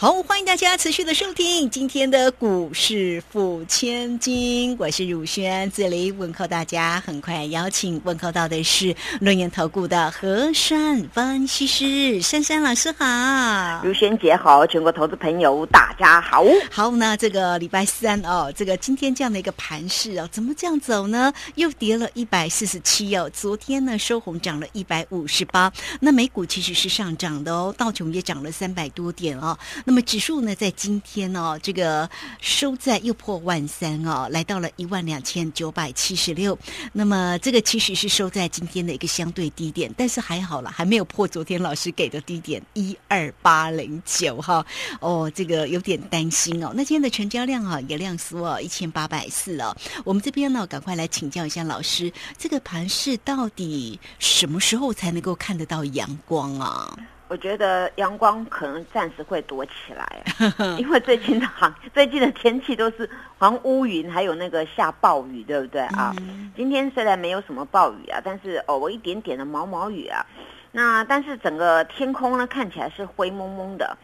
好，欢迎大家持续的收听今天的股市付千金，我是汝轩，这里问候大家。很快邀请问候到的是论言投顾的何山分析师珊珊老师好，汝轩姐好，全国投资朋友大家好。好，那这个礼拜三哦，这个今天这样的一个盘势哦，怎么这样走呢？又跌了一百四十七哦，昨天呢收红涨了一百五十八，那美股其实是上涨的哦，道琼也涨了三百多点哦。那么指数呢，在今天哦，这个收在又破万三哦，来到了一万两千九百七十六。那么这个其实是收在今天的一个相对低点，但是还好了，还没有破昨天老师给的低点一二八零九哈。哦，这个有点担心哦。那今天的成交量啊也量缩哦，一千八百四哦。我们这边呢，赶快来请教一下老师，这个盘势到底什么时候才能够看得到阳光啊？我觉得阳光可能暂时会躲起来，因为最近的行 最近的天气都是像乌云，还有那个下暴雨，对不对啊？今天虽然没有什么暴雨啊，但是偶尔一点点的毛毛雨啊。那但是整个天空呢看起来是灰蒙蒙的。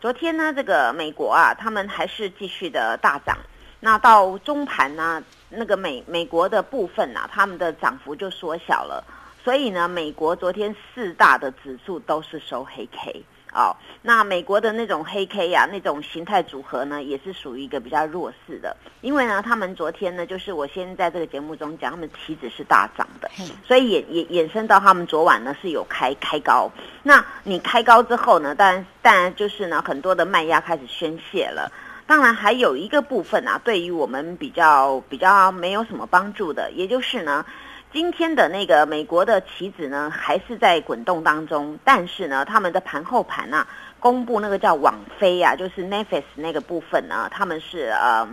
昨天呢，这个美国啊，他们还是继续的大涨。那到中盘呢，那个美美国的部分啊，他们的涨幅就缩小了。所以呢，美国昨天四大的指数都是收黑 K 哦。那美国的那种黑 K 呀，那种形态组合呢，也是属于一个比较弱势的。因为呢，他们昨天呢，就是我先在这个节目中讲，他们期指是大涨的，所以也也衍生到他们昨晚呢是有开开高。那你开高之后呢，当然当然就是呢，很多的卖压开始宣泄了。当然还有一个部分啊，对于我们比较比较没有什么帮助的，也就是呢。今天的那个美国的棋子呢，还是在滚动当中，但是呢，他们的盘后盘啊，公布那个叫网飞啊，就是 Netflix 那个部分呢，他们是呃，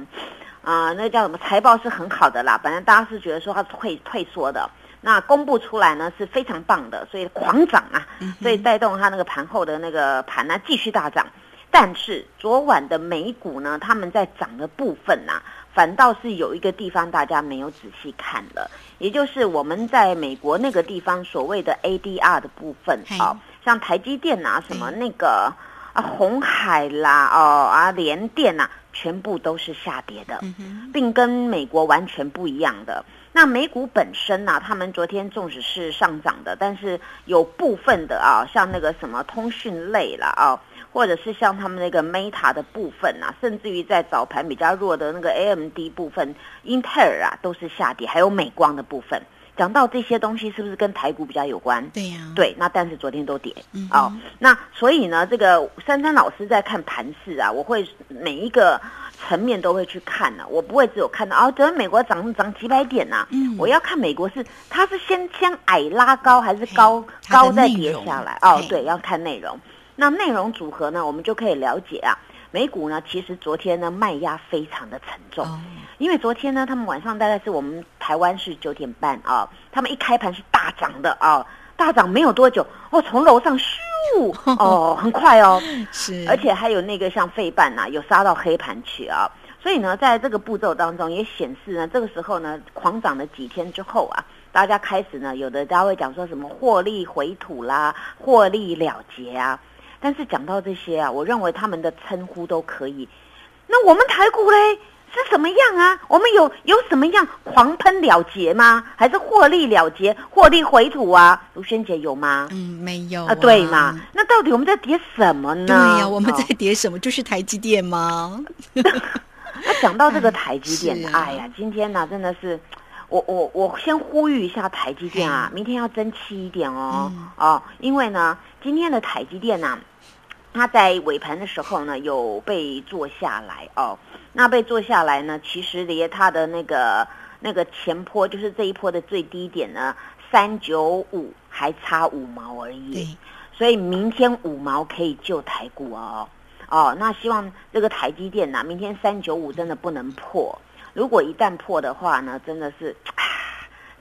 啊，那叫什么财报是很好的啦，本来大家是觉得说它退退缩的，那公布出来呢是非常棒的，所以狂涨啊，所以带动它那个盘后的那个盘呢继续大涨，但是昨晚的美股呢，他们在涨的部分呐。反倒是有一个地方大家没有仔细看了，也就是我们在美国那个地方所谓的 ADR 的部分啊，像台积电啊、什么那个啊红海啦、哦啊联电呐，全部都是下跌的，并跟美国完全不一样的。那美股本身呢，他们昨天纵使是上涨的，但是有部分的啊，像那个什么通讯类了啊。或者是像他们那个 Meta 的部分啊，甚至于在早盘比较弱的那个 AMD 部分，英特尔啊都是下跌，还有美光的部分。讲到这些东西，是不是跟台股比较有关？对呀，对。那但是昨天都跌，哦，那所以呢，这个珊珊老师在看盘势啊，我会每一个层面都会去看呢，我不会只有看到哦，昨天美国涨涨几百点呐，嗯，我要看美国是它是先先矮拉高，还是高高再跌下来？哦，对，要看内容。那内容组合呢，我们就可以了解啊，美股呢，其实昨天呢卖压非常的沉重，因为昨天呢，他们晚上大概是我们台湾是九点半啊，他们一开盘是大涨的啊，大涨没有多久哦，从楼上咻 哦，很快哦，是，而且还有那个像费半呐，有杀到黑盘去啊，所以呢，在这个步骤当中也显示呢，这个时候呢，狂涨了几天之后啊，大家开始呢，有的大家会讲说什么获利回吐啦，获利了结啊。但是讲到这些啊，我认为他们的称呼都可以。那我们台股嘞是什么样啊？我们有有什么样狂喷了结吗？还是获利了结、获利回吐啊？卢萱姐有吗？嗯，没有啊。对嘛？那到底我们在跌什么呢？对呀，我们在跌什么？就是台积电吗？那讲到这个 台积电，哎呀，今天呢真的是，我我我先呼吁一下台积电啊，明天要争气一点哦哦，因为呢。今天的台积电呢，它在尾盘的时候呢，有被做下来哦。那被做下来呢，其实离它的那个那个前坡，就是这一波的最低点呢，三九五还差五毛而已。所以明天五毛可以救台股哦。哦，那希望这个台积电呢，明天三九五真的不能破。如果一旦破的话呢，真的是。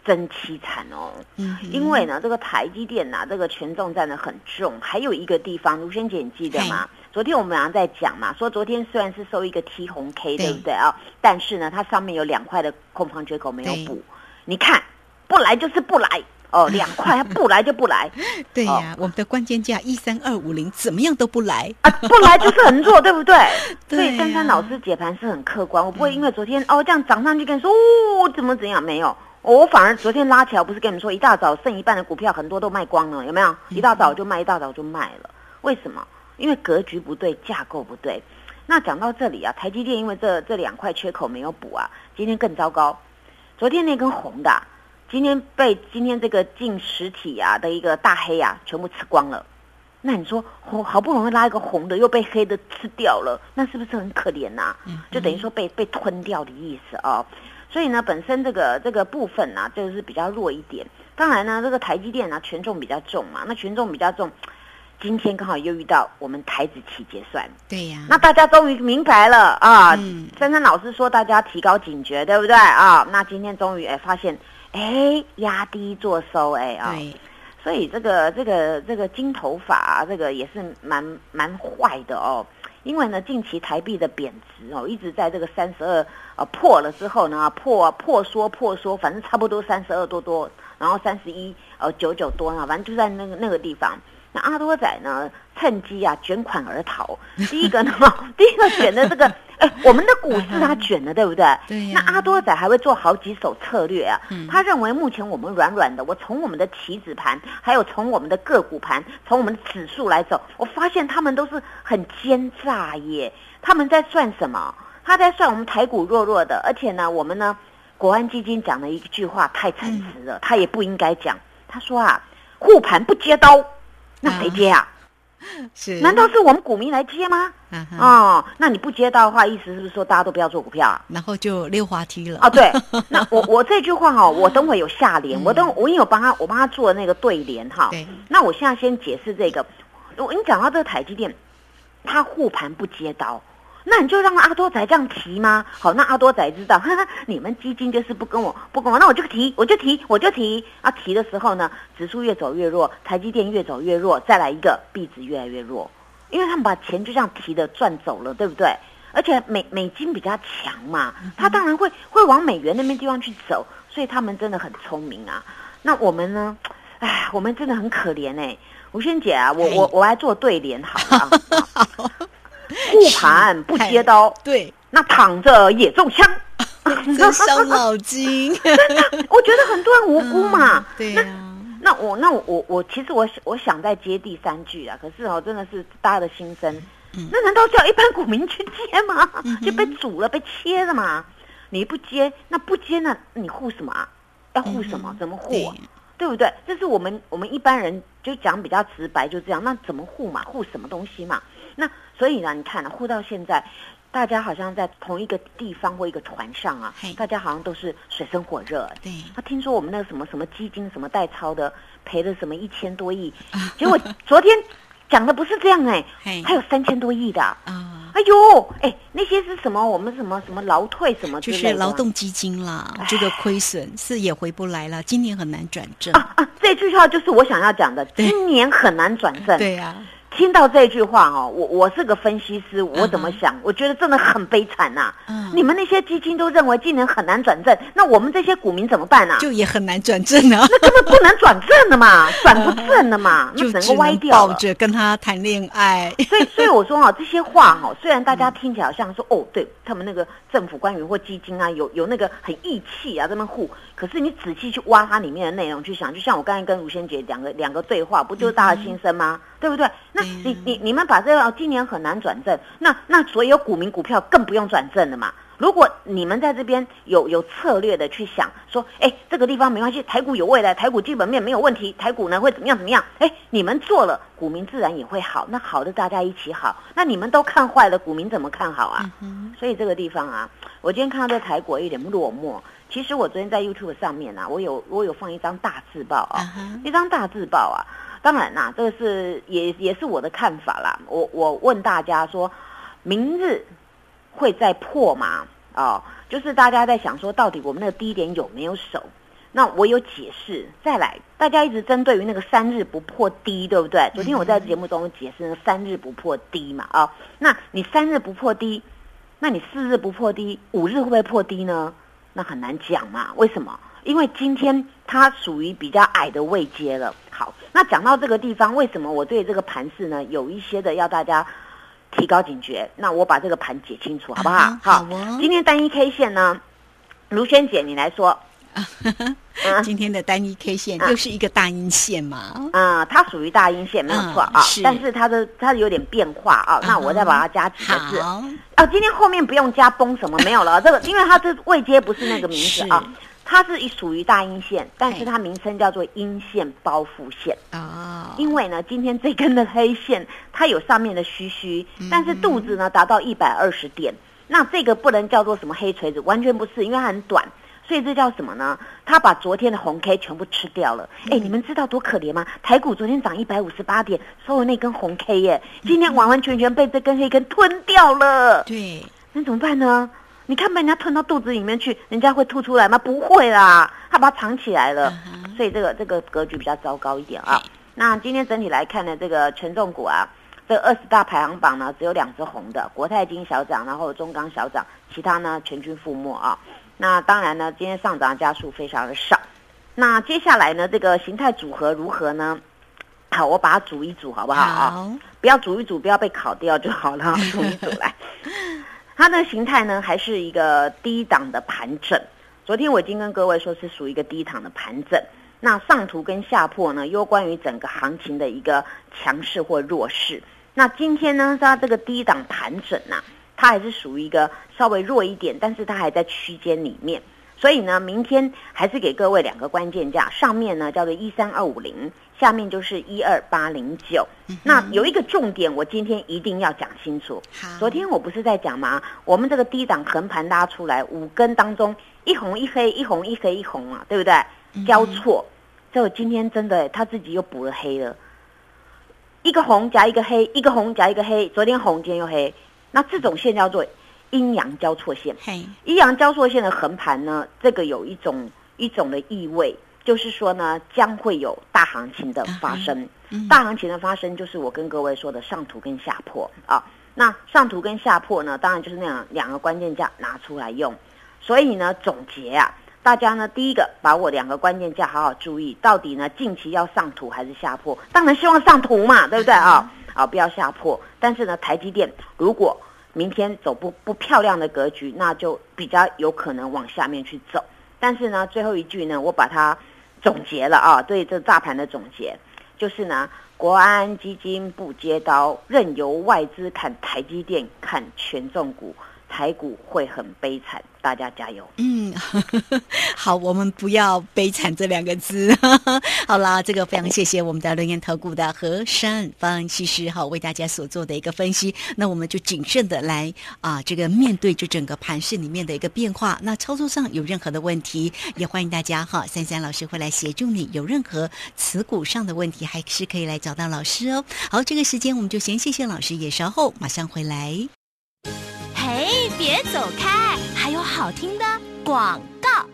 真凄惨哦。嗯，因为呢，这个台积电呐，这个权重占的很重。还有一个地方，卢萱姐你记得吗？昨天我们俩在讲嘛，说昨天虽然是收一个 T 红 K，对不对啊？但是呢，它上面有两块的空方缺口没有补。你看，不来就是不来哦，两块 不来就不来。对呀，我们的关键价一三二五零，怎么样都不来啊，不来就是很弱，对不对？所以珊珊老师解盘是很客观，我不会因为昨天哦这样涨上去跟你说哦怎么怎样没有。我反而昨天拉起来，不是跟你们说一大早剩一半的股票很多都卖光了，有没有？一大早就卖，一大早就卖了。为什么？因为格局不对，架构不对。那讲到这里啊，台积电因为这这两块缺口没有补啊，今天更糟糕。昨天那根红的，今天被今天这个进实体啊的一个大黑啊全部吃光了。那你说红好不容易拉一个红的，又被黑的吃掉了，那是不是很可怜呐？就等于说被被吞掉的意思啊。所以呢，本身这个这个部分呢，就是比较弱一点。当然呢，这个台积电呢，权重比较重嘛。那权重比较重，今天刚好又遇到我们台子期结算。对呀。那大家终于明白了啊！珊珊老师说大家提高警觉，对不对啊？那今天终于哎发现，哎压低做收哎啊。所以这个这个这个金头发这个也是蛮蛮坏的哦。因为呢，近期台币的贬值哦，一直在这个三十二呃破了之后呢，破破缩破缩，反正差不多三十二多多，然后三十一呃九九多啊，反正就在那个那个地方。那阿多仔呢，趁机啊卷款而逃。第一个呢，第一个卷的这个。哎，我们的股市它卷了，对不对？对。那阿多仔还会做好几手策略啊。嗯。他认为目前我们软软的，我从我们的棋子盘，还有从我们的个股盘，从我们的指数来走，我发现他们都是很奸诈耶。他们在算什么？他在算我们台股弱弱的，而且呢，我们呢，国安基金讲的一句话太诚实了，他也不应该讲。他说啊，护盘不接刀，那谁接啊？是？难道是我们股民来接吗？哦，那你不接到的话，意思是不是说大家都不要做股票啊？然后就溜滑梯了啊？对，那我我这句话哈，我等会有下联，我等我因为有帮他，我帮他做那个对联哈。对。那我现在先解释这个，我你讲到这个台积电，它护盘不接刀。那你就让阿多仔这样提吗？好，那阿多仔知道，哈哈，你们基金就是不跟我不跟我，那我就提，我就提，我就提。啊，提的时候呢，指数越走越弱，台积电越走越弱，再来一个币值越来越弱，因为他们把钱就这样提的赚走了，对不对？而且美美金比较强嘛，他当然会会往美元那边地方去走，所以他们真的很聪明啊。那我们呢？哎，我们真的很可怜哎，吴萱姐啊，我我我来做对联好了。护盘不接刀，对，那躺着也中枪，这伤脑筋。我觉得很多人无辜嘛。对呀，那我那我我我其实我我想再接第三句啊，可是哦，真的是大家的心声。那难道叫一般股民去接吗？就被煮了，被切了嘛？你不接，那不接那你护什么啊？要护什么？怎么护？对不对？这是我们我们一般人就讲比较直白，就这样。那怎么护嘛？护什么东西嘛？那所以呢，你看呢，护到现在，大家好像在同一个地方或一个船上啊，大家好像都是水深火热。对，他听说我们那个什么什么基金什么代操的赔了什么一千多亿，结果昨天讲的不是这样哎，还有三千多亿的啊。哎呦，哎，那些是什么？我们什么什么劳退什么？就是劳动基金啦，这个亏损是也回不来了，今年很难转正啊啊！这句话就是我想要讲的，今年很难转正。对呀。听到这句话哦，我我是个分析师，我怎么想？我觉得真的很悲惨呐。嗯，你们那些基金都认为今年很难转正，那我们这些股民怎么办呢？就也很难转正啊。那根本不能转正的嘛，转不正的嘛，那整个歪掉抱着跟他谈恋爱。所以，所以我说哈，这些话哈，虽然大家听起来像说哦，对他们那个政府官员或基金啊，有有那个很义气啊，这么护。可是你仔细去挖它里面的内容去想，就像我刚才跟吴先姐两个两个对话，不就是大家心声吗？对不对？那你你你们把这个今年很难转正，那那所有股民股票更不用转正了嘛。如果你们在这边有有策略的去想说，哎，这个地方没关系，台股有未来，台股基本面没有问题，台股呢会怎么样怎么样？哎，你们做了，股民自然也会好。那好的，大家一起好。那你们都看坏了，股民怎么看好啊？所以这个地方啊，我今天看到这台股有点落寞。其实我昨天在 YouTube 上面啊，我有我有放一张大字报啊，一张大字报啊。当然啦，这个是也也是我的看法啦。我我问大家说，明日会再破吗？哦，就是大家在想说，到底我们那个低点有没有守？那我有解释，再来，大家一直针对于那个三日不破低，对不对？昨天我在节目中解释三日不破低嘛，啊，那你三日不破低，那你四日不破低，五日会不会破低呢？那很难讲嘛，为什么？因为今天它属于比较矮的位阶了。好，那讲到这个地方，为什么我对这个盘势呢有一些的要大家提高警觉？那我把这个盘解清楚，好不好？好，今天单一 K 线呢，卢萱姐你来说。今天的单一 K 线又是一个大阴线嘛？啊，它属于大阴线没有错啊，但是它的它有点变化啊。那我再把它加几个字啊。今天后面不用加崩什么没有了，这个 因为它这未接不是那个名字啊，它是属于大阴线，但是它名称叫做阴线包覆线啊。因为呢，今天这根的黑线它有上面的虚虚，但是肚子呢达到一百二十点，那这个不能叫做什么黑锤子，完全不是，因为它很短。所以这叫什么呢？他把昨天的红 K 全部吃掉了。哎，你们知道多可怜吗？台股昨天涨一百五十八点，收了那根红 K 耶，今天完完全全被这根黑根吞掉了。对，那怎么办呢？你看被人家吞到肚子里面去，人家会吐出来吗？不会啦，他把它藏起来了。所以这个这个格局比较糟糕一点啊。那今天整体来看呢，这个权重股啊，这二十大排行榜呢，只有两只红的，国泰金小涨，然后中钢小涨，其他呢全军覆没啊。那当然呢，今天上涨加速非常的少。那接下来呢，这个形态组合如何呢？好，我把它组一组，好不好啊？不要组一组，不要被烤掉就好了。组一组来，它的形态呢，还是一个低档的盘整。昨天我已经跟各位说是属于一个低档的盘整。那上图跟下破呢，攸关于整个行情的一个强势或弱势。那今天呢，它这个低档盘整呐。它还是属于一个稍微弱一点，但是它还在区间里面，所以呢，明天还是给各位两个关键价，上面呢叫做一三二五零，下面就是一二八零九。那有一个重点，我今天一定要讲清楚。昨天我不是在讲吗？我们这个低档横盘拉出来五根当中，一红一黑，一红一黑一红啊，对不对？交错，就今天真的他自己又补了黑了，一个红加一个黑，一个红加一个黑，昨天红，今天又黑。那这种线叫做阴阳交错线，阴阳交错线的横盘呢，这个有一种一种的意味，就是说呢，将会有大行情的发生。大行情的发生，就是我跟各位说的上图跟下破啊。那上图跟下破呢，当然就是那样两个关键价拿出来用。所以呢，总结啊，大家呢，第一个把我两个关键价好好注意，到底呢近期要上图还是下破？当然希望上图嘛，对不对啊？啊，不要下破。但是呢，台积电如果明天走不不漂亮的格局，那就比较有可能往下面去走。但是呢，最后一句呢，我把它总结了啊，对这大盘的总结，就是呢，国安基金不接刀，任由外资砍台积电，砍权重股，台股会很悲惨。大家加油！嗯，好，我们不要悲惨这两个字。好啦，这个非常谢谢我们的轮研投顾的何山方西师哈，为大家所做的一个分析。那我们就谨慎的来啊，这个面对这整个盘市里面的一个变化。那操作上有任何的问题，也欢迎大家哈，三三老师会来协助你。有任何持股上的问题，还是可以来找到老师哦。好，这个时间我们就先谢谢老师，也稍后马上回来。别走开，还有好听的广告。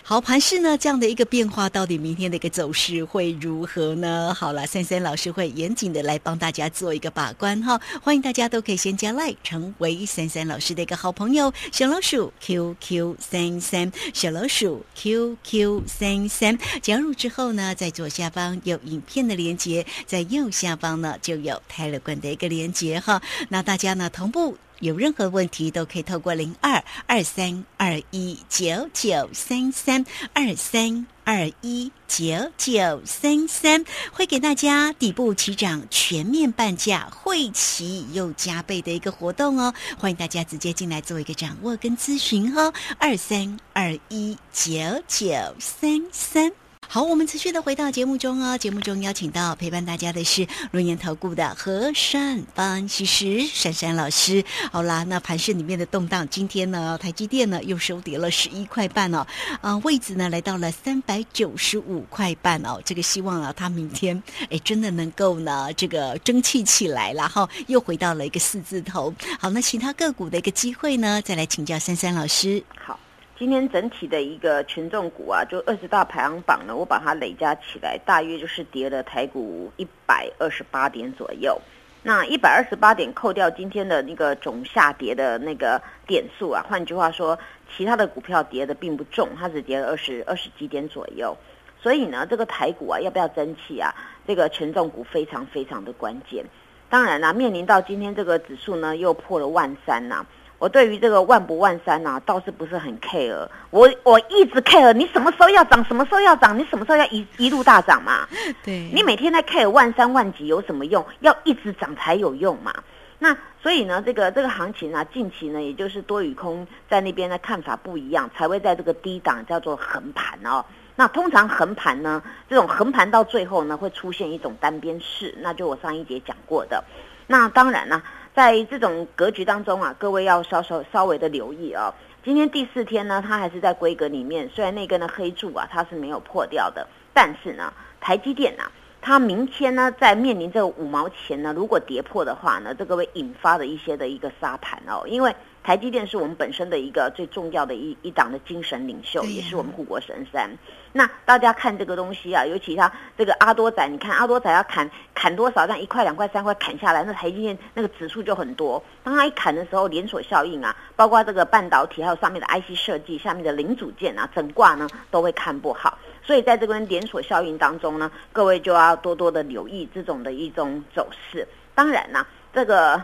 好，盘势呢这样的一个变化，到底明天的一个走势会如何呢？好了，三三老师会严谨的来帮大家做一个把关哈。欢迎大家都可以先加赖，成为三三老师的一个好朋友。小老鼠 QQ 三三，小老鼠 QQ 三三，加入之后呢，在左下方有影片的连接，在右下方呢就有泰勒冠的一个连接哈。那大家呢同步。有任何问题都可以透过零二二三二一九九三三二三二一九九三三，会给大家底部起涨全面半价，会齐又加倍的一个活动哦！欢迎大家直接进来做一个掌握跟咨询哦，二三二一九九三三。好，我们持续的回到节目中哦。节目中邀请到陪伴大家的是龙岩投顾的和善方其实珊珊老师。好啦，那盘市里面的动荡，今天呢，台积电呢又收跌了十一块半哦，啊，位置呢来到了三百九十五块半哦。这个希望啊，它明天哎真的能够呢这个争气起来，然后又回到了一个四字头。好，那其他个股的一个机会呢，再来请教珊珊老师。好。今天整体的一个权重股啊，就二十大排行榜呢，我把它累加起来，大约就是跌了台股一百二十八点左右。那一百二十八点扣掉今天的那个总下跌的那个点数啊，换句话说，其他的股票跌的并不重，它只跌了二十二十几点左右。所以呢，这个台股啊，要不要争气啊？这个权重股非常非常的关键。当然啦，面临到今天这个指数呢，又破了万三呐。我对于这个万不万三呐，倒是不是很 care。我我一直 care，你什么时候要涨，什么时候要涨，你什么时候要一一路大涨嘛？对，你每天在 care 万三万几有什么用？要一直涨才有用嘛。那所以呢，这个这个行情啊，近期呢，也就是多与空在那边的看法不一样，才会在这个低档叫做横盘哦。那通常横盘呢，这种横盘到最后呢，会出现一种单边式，那就我上一节讲过的。那当然呢，在这种格局当中啊，各位要稍稍稍微的留意啊。今天第四天呢，它还是在规格里面，虽然那根的黑柱啊，它是没有破掉的，但是呢，台积电啊，它明天呢，在面临这个五毛钱呢，如果跌破的话呢，这个会引发的一些的一个沙盘哦，因为。台积电是我们本身的一个最重要的一一档的精神领袖，也是我们护国神山。那大家看这个东西啊，尤其他这个阿多仔，你看阿多仔要砍砍多少，让一块、两块、三块砍下来，那台积电那个指数就很多。当他一砍的时候，连锁效应啊，包括这个半导体还有上面的 IC 设计、下面的零组件啊，整挂呢都会看不好。所以在这边连锁效应当中呢，各位就要多多的留意这种的一种走势。当然呢，这个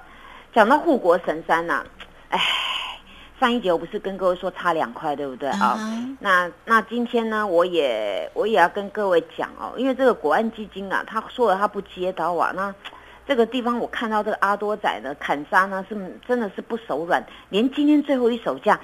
讲到护国神山呢。哎，上一节我不是跟各位说差两块，对不对啊？那那今天呢，我也我也要跟各位讲哦，因为这个国安基金啊，他说了他不接刀啊，那这个地方我看到这个阿多仔呢砍杀呢，是真的是不手软，连今天最后一手价，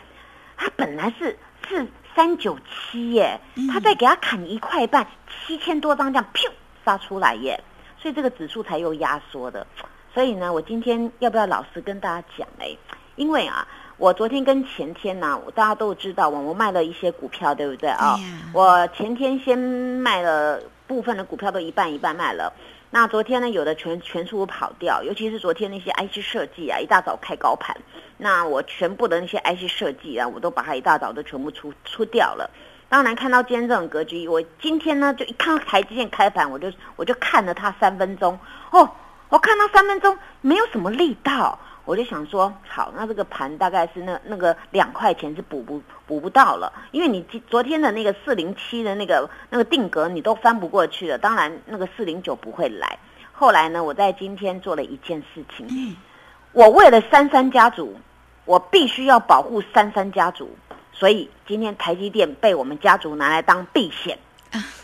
他本来是是三九七耶，他再给他砍一块半，七千多张这样，噗杀出来耶，所以这个指数才又压缩的，所以呢，我今天要不要老实跟大家讲哎？因为啊，我昨天跟前天呢，大家都知道我我卖了一些股票，对不对啊？我前天先卖了部分的股票，都一半一半卖了。那昨天呢，有的全全数跑掉，尤其是昨天那些 IC 设计啊，一大早开高盘，那我全部的那些 IC 设计啊，我都把它一大早都全部出出掉了。当然看到今天这种格局，我今天呢就一看到台积电开盘，我就我就看了它三分钟，哦，我看到三分钟没有什么力道。我就想说，好，那这个盘大概是那那个两块钱是补不补不到了，因为你昨天的那个四零七的那个那个定格你都翻不过去了，当然那个四零九不会来。后来呢，我在今天做了一件事情，我为了三三家族，我必须要保护三三家族，所以今天台积电被我们家族拿来当避险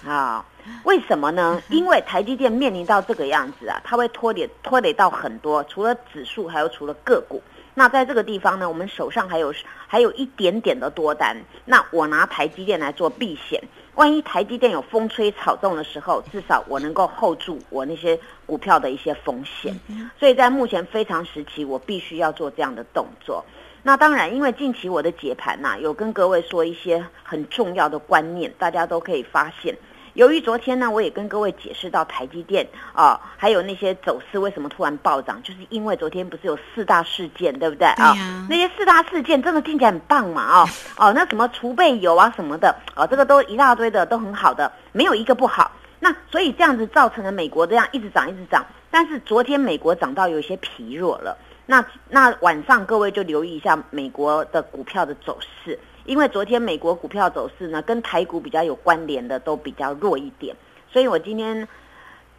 啊。为什么呢？因为台积电面临到这个样子啊，它会拖累拖累到很多，除了指数，还有除了个股。那在这个地方呢，我们手上还有还有一点点的多单。那我拿台积电来做避险，万一台积电有风吹草动的时候，至少我能够 hold 住我那些股票的一些风险。所以在目前非常时期，我必须要做这样的动作。那当然，因为近期我的解盘呐，有跟各位说一些很重要的观念，大家都可以发现。由于昨天呢，我也跟各位解释到台积电啊，还有那些走势为什么突然暴涨，就是因为昨天不是有四大事件，对不对啊？那些四大事件真的听起来很棒嘛？哦哦，那什么储备油啊什么的，哦，这个都一大堆的，都很好的，没有一个不好。那所以这样子造成了美国这样一直涨一直涨，但是昨天美国涨到有些疲弱了。那那晚上各位就留意一下美国的股票的走势。因为昨天美国股票走势呢，跟台股比较有关联的都比较弱一点，所以我今天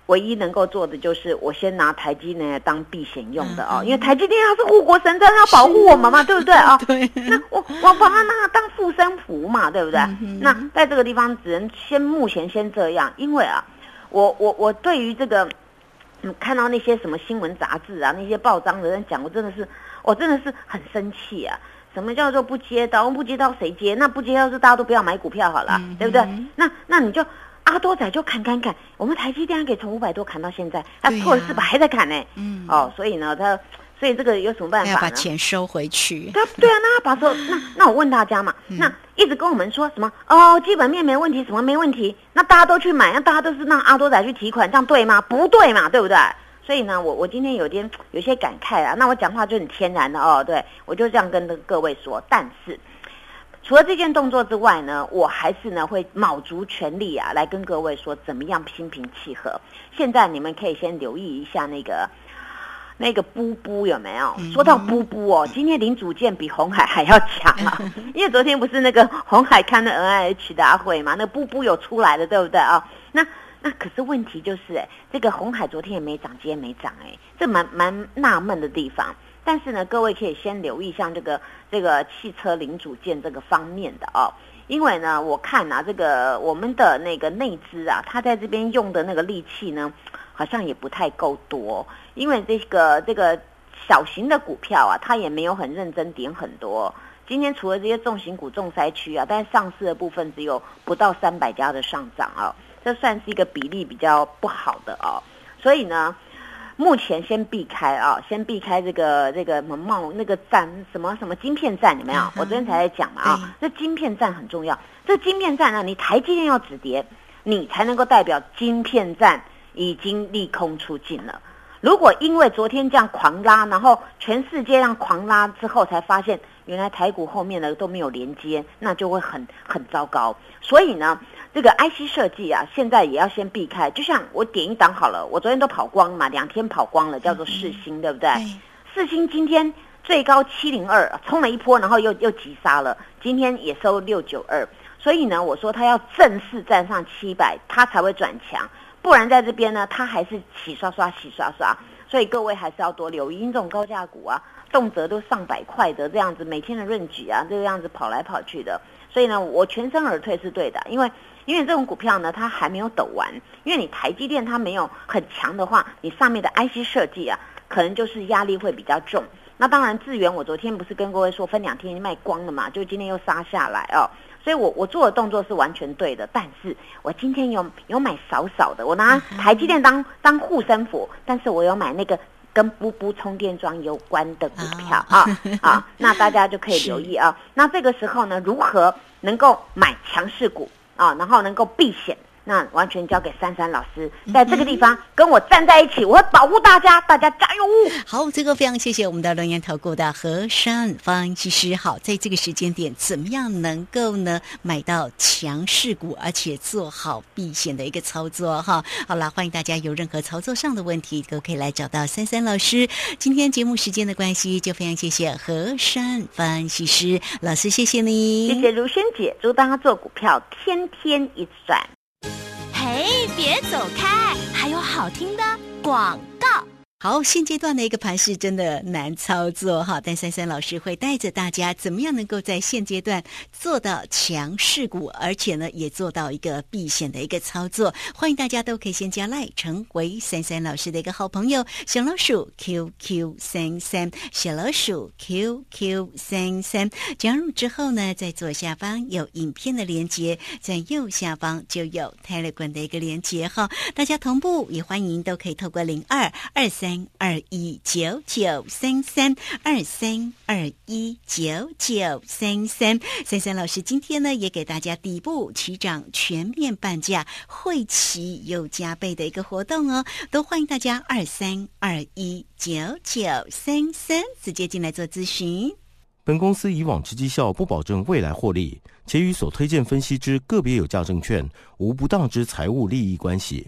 唯一能够做的就是我先拿台积呢当避险用的哦，因为台积电它是护国神山，要保护我们嘛，对不对啊？对。那我我把它拿当护身符嘛，对不对？那在这个地方只能先目前先这样，因为啊，我我我对于这个看到那些什么新闻杂志啊，那些报章的人讲，我真的是我真的是很生气啊。什么叫做不接刀？不接刀谁接？那不接刀是大家都不要买股票好了，对不对？那那你就阿多仔就砍砍砍，我们台积电可以从五百多砍到现在，它破了四百还在砍呢。嗯，哦，所以呢，他所以这个有什么办法？要把钱收回去。对对啊，那他把收 那那我问大家嘛，那一直跟我们说什么？哦，基本面没问题，什么没问题？那大家都去买，那大家都是让阿多仔去提款，这样对吗？不对嘛，对不对？所以呢，我我今天有点有些感慨啊。那我讲话就很天然的哦，对我就这样跟各位说。但是除了这件动作之外呢，我还是呢会卯足全力啊，来跟各位说怎么样心平气和。现在你们可以先留意一下那个那个布布有没有？说到布布哦，今天林主健比红海 还要强啊，因为昨天不是那个红海看的 N I H 大会嘛，那布布有出来的，对不对啊？那那可是问题就是，哎，这个红海昨天也没涨，今天没涨，哎，这蛮蛮纳闷的地方。但是呢，各位可以先留意像这个这个汽车零组件这个方面的哦，因为呢，我看啊，这个我们的那个内资啊，它在这边用的那个力气呢，好像也不太够多。因为这个这个小型的股票啊，它也没有很认真点很多。今天除了这些重型股重灾区啊，但上市的部分只有不到三百家的上涨啊，这算是一个比例比较不好的哦。所以呢。目前先避开啊，先避开这个这个什么那个站什么什么晶片站有没有？我昨天才在讲嘛啊，这晶片站很重要。这晶片站呢，你台积电要止跌，你才能够代表晶片站已经利空出尽了。如果因为昨天这样狂拉，然后全世界让狂拉之后，才发现原来台股后面呢都没有连接，那就会很很糟糕。所以呢。这个 IC 设计啊，现在也要先避开。就像我点一档好了，我昨天都跑光嘛，两天跑光了，叫做四星，对不对？四星今天最高七零二，冲了一波，然后又又急杀了，今天也收六九二。所以呢，我说它要正式站上七百，它才会转强，不然在这边呢，它还是洗刷刷洗刷刷。所以各位还是要多留意这种高价股啊，动辄都上百块的这样子，每天的润举啊，这个样子跑来跑去的。所以呢，我全身而退是对的，因为。因为这种股票呢，它还没有抖完。因为你台积电它没有很强的话，你上面的 IC 设计啊，可能就是压力会比较重。那当然，智源我昨天不是跟各位说分两天卖光了嘛，就今天又杀下来哦。所以我我做的动作是完全对的，但是我今天有有买少少的，我拿台积电当当护身符，但是我有买那个跟布布充电桩有关的股票啊啊，那大家就可以留意啊。那这个时候呢，如何能够买强势股？啊，然后能够避险，那完全交给珊珊老师，在这个地方跟我站在一起，我会保护大家，大家加油！好，这个非常谢谢我们的龙岩投顾的何山方其实好，在这个时间点，怎么样能够呢买到强势股，而且做好避险的一个操作哈？好了，欢迎大家有任何操作上的问题，都可以来找到珊珊老师。今天节目时间的关系，就非常谢谢何山分析师老师，谢谢你，谢谢如萱姐，祝大家做股票天。天一转，哎，别走开，还有好听的广告。好，现阶段的一个盘是真的难操作哈，但三三老师会带着大家怎么样能够在现阶段做到强势股，而且呢也做到一个避险的一个操作。欢迎大家都可以先加赖，成为三三老师的一个好朋友。小老鼠 QQ 三三，小老鼠 QQ 三三，加入之后呢，在左下方有影片的连接，在右下方就有 Telegram 的一个连接哈。大家同步也欢迎都可以透过零二二三。三二一九九三三二三二一九九三三三三老师今天呢也给大家底部起涨全面半价会期又加倍的一个活动哦，都欢迎大家二三二一九九三三直接进来做咨询。本公司以往之绩效不保证未来获利，且与所推荐分析之个别有价证券无不当之财务利益关系。